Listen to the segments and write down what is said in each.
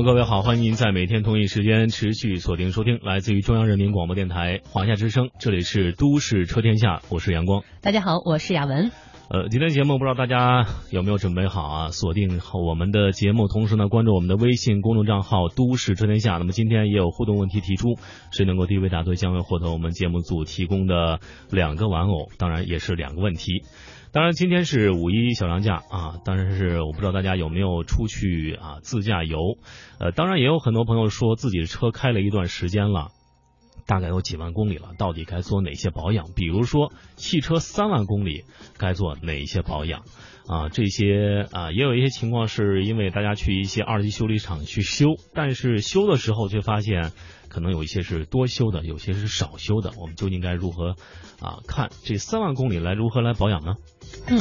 各位好，欢迎您在每天同一时间持续锁定收听来自于中央人民广播电台华夏之声，这里是都市车天下，我是阳光。大家好，我是雅文。呃，今天节目不知道大家有没有准备好啊？锁定好我们的节目，同时呢关注我们的微信公众账号“都市车天下”。那么今天也有互动问题提出，谁能够第一位答对，将会获得我们节目组提供的两个玩偶，当然也是两个问题。当然，今天是五一小长假啊，当然是我不知道大家有没有出去啊自驾游。呃，当然也有很多朋友说自己的车开了一段时间了，大概有几万公里了，到底该做哪些保养？比如说汽车三万公里该做哪些保养？啊，这些啊也有一些情况是因为大家去一些二级修理厂去修，但是修的时候却发现。可能有一些是多修的，有些是少修的，我们究竟该如何啊看这三万公里来如何来保养呢？嗯，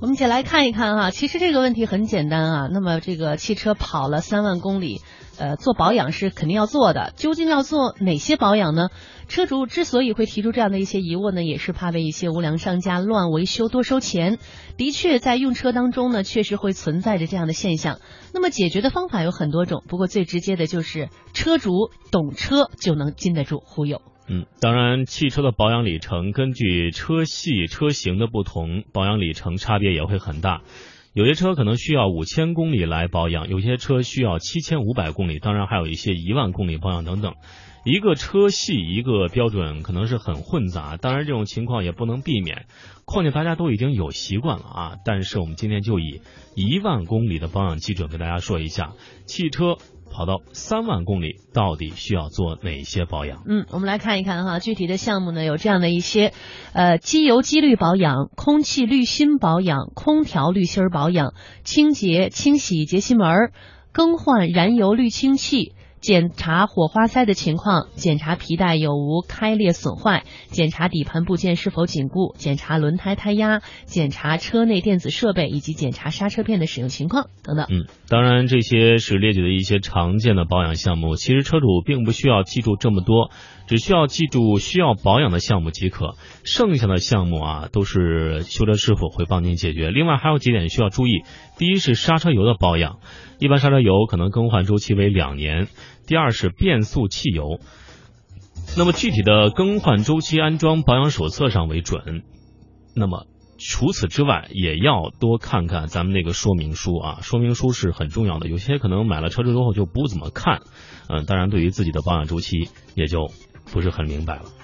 我们一起来看一看哈，其实这个问题很简单啊。那么这个汽车跑了三万公里。呃，做保养是肯定要做的，究竟要做哪些保养呢？车主之所以会提出这样的一些疑问呢，也是怕被一些无良商家乱维修多收钱。的确，在用车当中呢，确实会存在着这样的现象。那么解决的方法有很多种，不过最直接的就是车主懂车就能经得住忽悠。嗯，当然，汽车的保养里程根据车系车型的不同，保养里程差别也会很大。有些车可能需要五千公里来保养，有些车需要七千五百公里，当然还有一些一万公里保养等等。一个车系一个标准可能是很混杂，当然这种情况也不能避免。况且大家都已经有习惯了啊，但是我们今天就以一万公里的保养基准跟大家说一下汽车。跑到三万公里，到底需要做哪些保养？嗯，我们来看一看哈，具体的项目呢有这样的一些，呃，机油机滤保养、空气滤芯保养、空调滤芯保养、清洁清洗节气门、更换燃油滤清器。检查火花塞的情况，检查皮带有无开裂损坏，检查底盘部件是否紧固，检查轮胎胎压，检查车内电子设备以及检查刹车片的使用情况等等。嗯，当然这些是列举的一些常见的保养项目，其实车主并不需要记住这么多，只需要记住需要保养的项目即可，剩下的项目啊都是修车师傅会帮您解决。另外还有几点需要注意，第一是刹车油的保养。一般刹车油可能更换周期为两年。第二是变速器油，那么具体的更换周期安装保养手册上为准。那么除此之外，也要多看看咱们那个说明书啊，说明书是很重要的。有些可能买了车之后就不怎么看，嗯，当然对于自己的保养周期也就不是很明白了。